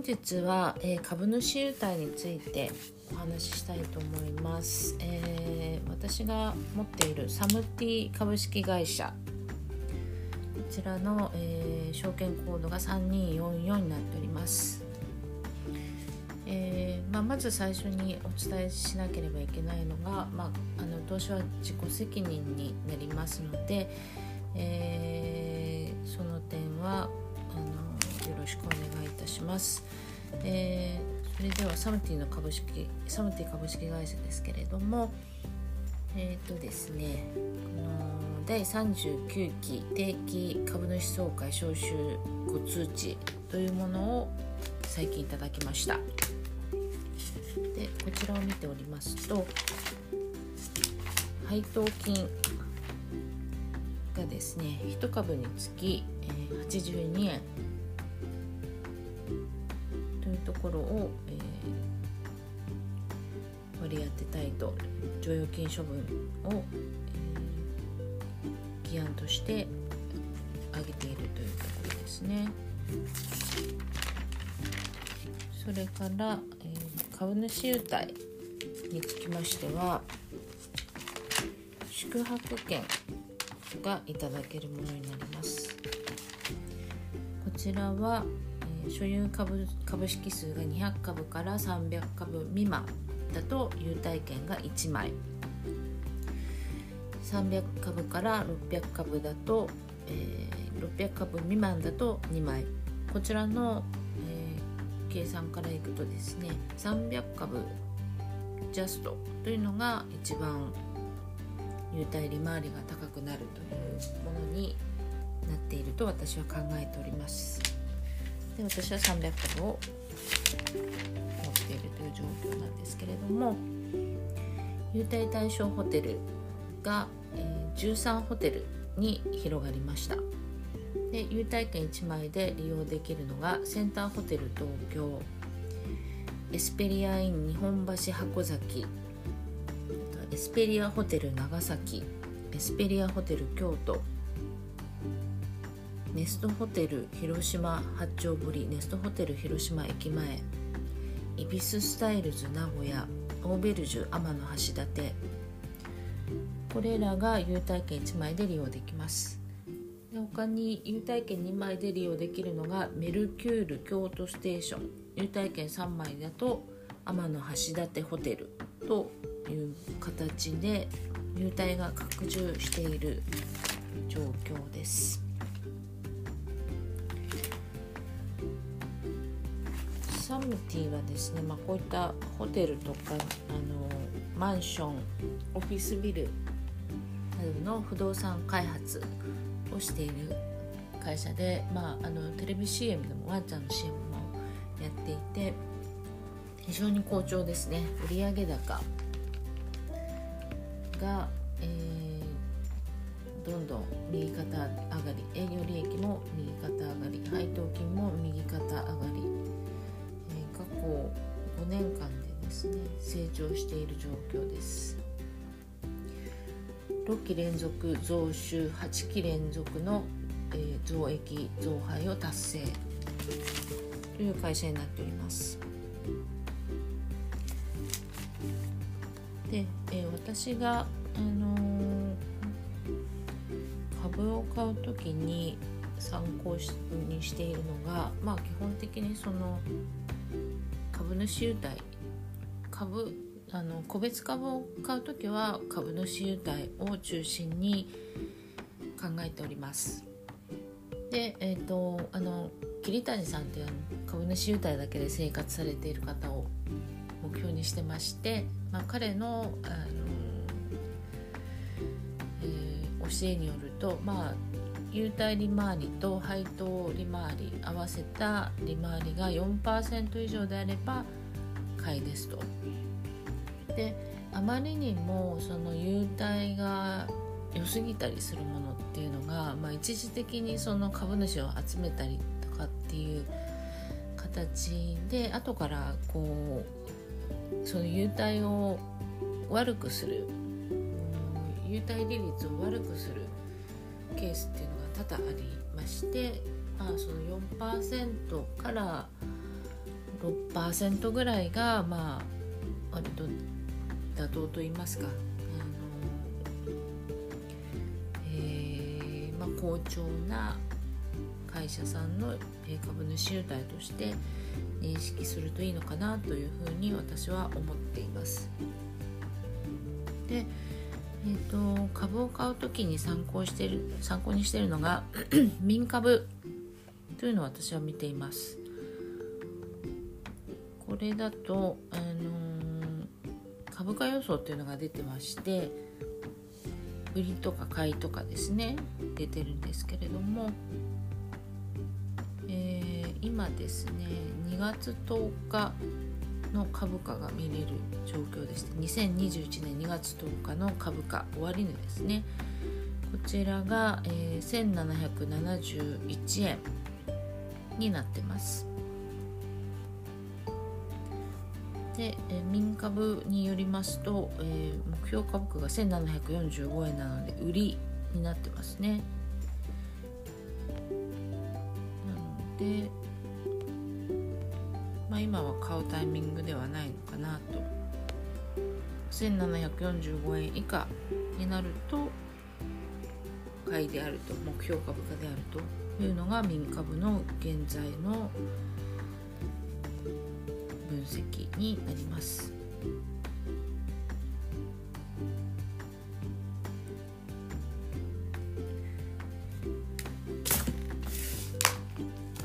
本日は、えー、株主優待についてお話ししたいと思います、えー、私が持っているサムティ株式会社。こちらの、えー、証券コードが3244になっております、えまあ、まず最初にお伝えしなければいけないのが、まあ、あの投資は自己責任になりますので、えその点はあのよろしくお願いいたします。えー、それではサムティの株式サムティ株式会社ですけれどもえっ、ー、とですねこの第39期定期株主総会招集ご通知というものを最近いただきましたでこちらを見ておりますと配当金がですね1株につき82円ころを、えー、割り当てたいと剰余金処分を、えー、議案として挙げているというところですね。それから、えー、株主優待につきましては宿泊券がいただけるものになります。こちらは、所有株株式数が200株から300株未満だと優待券が1枚。300株から600株だと、えー、600株未満だと2枚。こちらの、えー、計算からいくとですね300株ジャストというのが一番優待利回りが高くなるというものになっていると私は考えております。で私は300株を持っているという状況なんですけれども優待対象ホテルが、え、13ホテルに広がりました。で優待券1枚で利用できるのがセンターホテル東京エスペリアイン日本橋箱崎エスペリアホテル長崎エスペリアホテル京都ネストホテル広島八丁堀ネストホテル広島駅前イビススタイルズ名古屋オーベルジュ天橋立。これらが優待券1枚で利用できます。で他に優待券2枚で利用できるのがメルキュール京都ステーション。優待券3枚だと天橋立ホテルという形で優待が拡充している状況です。ムティはですね、まあ、こういったホテルとかあのマンションオフィスビルなどの不動産開発をしている会社で、まあ、あのテレビ CM でもワンちゃんの CM もやっていて非常に好調ですね。売上高が、えー、どんどん右肩上がり営業利益も右肩上がり配当金も右肩上がり。年間でですね成長している状況です。6期連続増収8期連続の、えー、増益増配を達成という会社になっております。で、えー、私が、あのー、株を買う時に参考にしているのが、まあ、基本的にその株主優待株あの個別株を買う時は株主優待を中心に考えております。で、えーと、あの桐谷さんという株主優待だけで生活されている方を目標にしてまして、まあ、彼のあの、えー、教えによると、まあ、優待利回りと配当利回り合わせた利回りが4%以上であれば買いですと。であまりにもその優待が良すぎたりするものっていうのが、まあ、一時的にその株主を集めたりとかっていう形で後からこうその優待を悪くする優待利率を悪くするケースっていうのが多々ありまして、まあ、その4%から6%ぐらいがまあ割と妥当と言いますか、ま、好調な会社さんの株主優待として認識するといいのかなというふうに私は思っています。で、えーと、株を買う時に参考してる参考にしているのが 民株というのを私は見ています。これだと、あのー、株価予想っていうのが出てまして売りとか買いとかですね出てるんですけれども今ですね2月10日の株価が見れる状況でして2021年2月10日の株価終値ですね。こちらが、えー、1771円になってます。で、えー、民株によりますと、えー、目標株価が1745円なので売りになってますね。なので今は買うタイミングではないのかなと1745円以下になると買いであると目標株価であるというのが民株の現在の分析になります。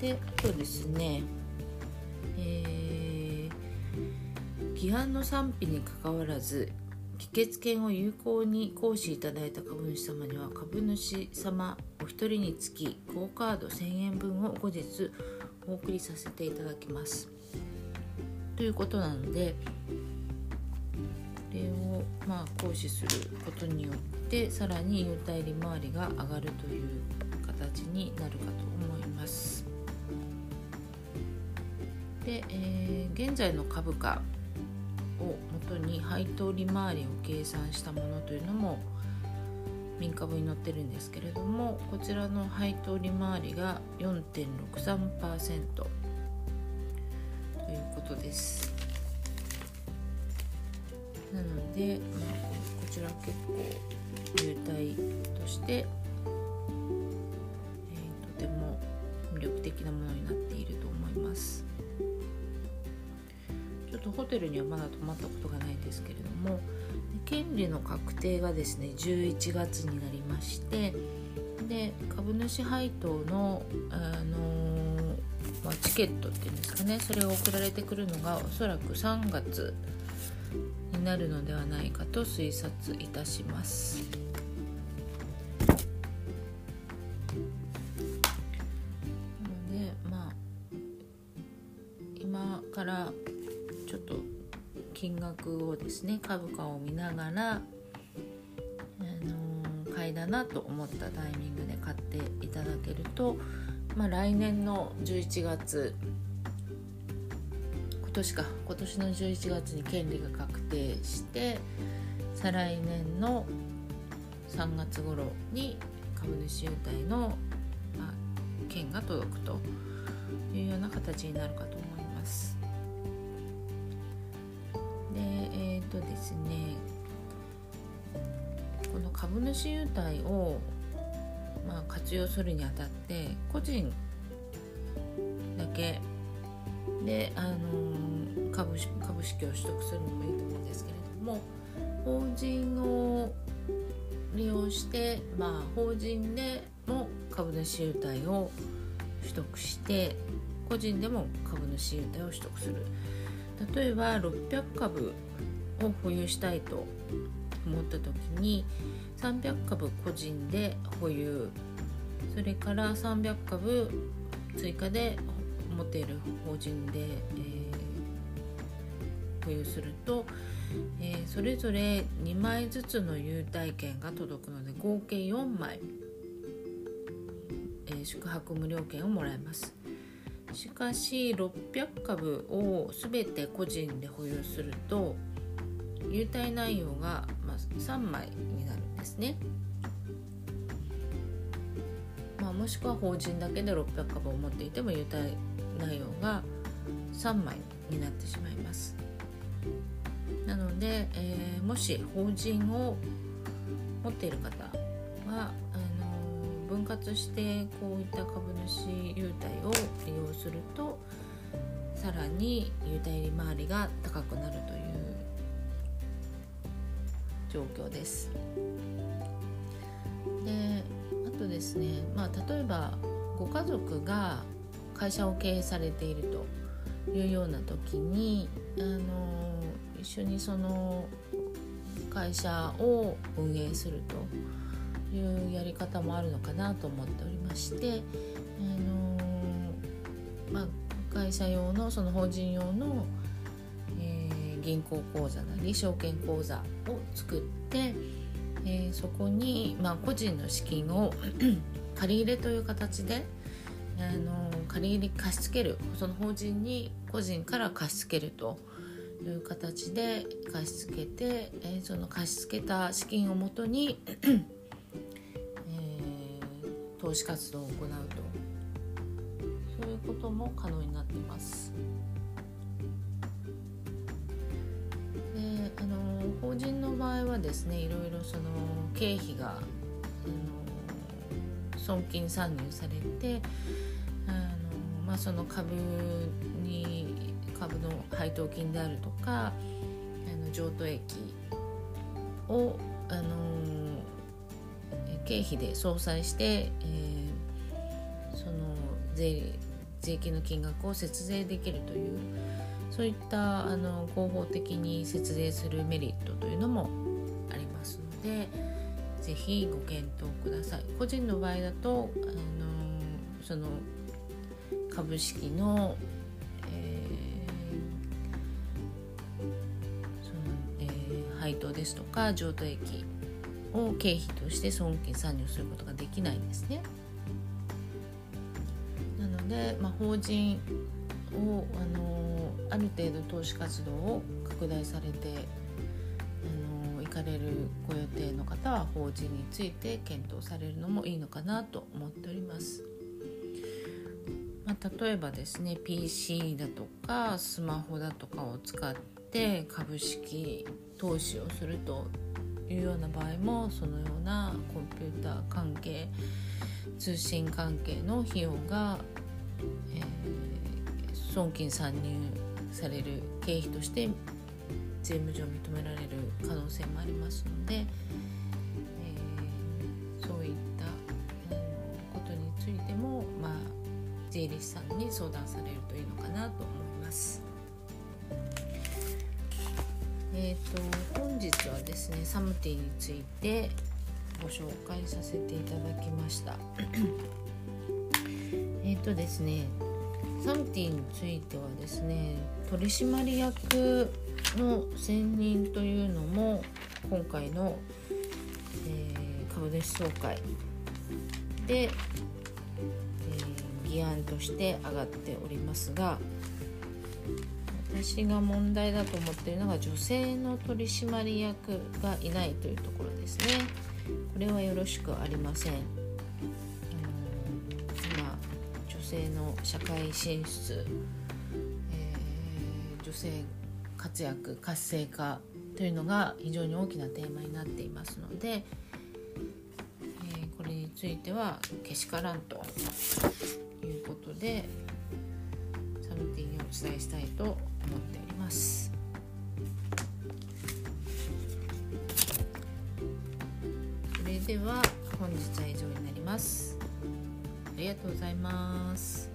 で、そうですね。規範の賛否にかかわらず議決権を有効に行使いただいた株主様には株主様お一人につきクオ・カード1000円分を後日お送りさせていただきます。ということなのでこれをまあ行使することによってさらに優待利回りが上がるという形になるかと思います。で、えー、現在の株価を元に配当利回りを計算したものというのも民株に載ってるんですけれどもこちらの配当利回りが4.63%ということです。なので、まあ、こちら結構優待とし、てルにはまだ泊まったことがないですけれども権利の確定がですね11月になりましてで株主配当の、あのー、まあ、チケットっていうんですかねそれが送られてくるのがおそらく3月になるのではないかと推察いたします。のでまあ今からをですね株価を見ながら、あの、買いだなと思ったタイミングで買っていただけると、まあ、来年の11月今年か今年の11月に権利が確定して再来年の3月頃に株主優待の、券が届くというような形になるかととですね。この株主優待を、まあ、活用するにあたって個人だけで、あのー、株株式を取得するのもいいと思うんですけれども法人を利用して、まあ、法人でも株主優待を取得して個人でも株主優待を取得する。例えば600株を保有したいと思った時に300株個人で保有。それから300株追加で持ってる法人で、えー、保有すると、えー、それぞれ2枚ずつの優待券が届くので合計4枚、えー、宿泊無料券をもらえます。しかし600株を全て個人で保有すると優待内容が、まあ、3枚になるんですね。まあ、もしくは法人だけで600株を持っていても優待内容が3枚になってしまいますなので、えー、もし法人を持っている方はあの分割してこういった株主優待を利用するとさらに優待利回りが高くなるという状況です。であとですね、まあ、例えばご家族が会社を経営されているというような時にあの一緒にその会社を運営するというやり方もあるのかなと思っておりまして、あのまあ、会社用のその法人用の、銀行口座なり証券口座を作って、えー、そこに、まあ、個人の資金を 借り入れという形であの借り入れ貸し付けるその法人に個人から貸し付けるという形で貸し付けて、えー、その貸し付けた資金をもとに えー、投資活動を行うとそういうことも可能になっています。あの法人の場合はですねいろいろその経費が損金算入されてあの、まあ、その株に株の配当金であるとかあの譲渡益を、あの経費で相殺して、えー、その税税金の金額を節税できるというそういったあの合法的に節税するメリットというのもありますので是非ご検討ください。個人の場合だとあのその株式のその、ええ配当ですとか譲渡益を経費として損金算入することができないんですね。なので、まあ、法人をあのある程度投資活動を拡大されてあの行かれるご予定の方は法人について検討されるのもいいのかなと思っております。まあ、例えばですね PC だとかスマホだとかを使って株式投資をするというような場合もそのようなコンピューター関係通信関係の費用が、えー、損金算入される経費として税務上認められる可能性もありますので、えー、そういったことについても、まあ、税理士さんに相談されるといいのかなと思います。えーと、本日はですねサムティについてご紹介させていただきましたえっとですねサムティについてはですね取締役の選任というのも今回の、えー、株主総会で、えー、議案として上がっておりますが私が問題だと思っているのが女性の取締役がいないというところですね。これはよろしくありません。性の社会進出、えー、女性活躍活性化というのが非常に大きなテーマになっていますので、えー、これについてはけしからんということでサムティンにお伝えしたいと思っております。それでは本日は以上になります。ありがとうございます。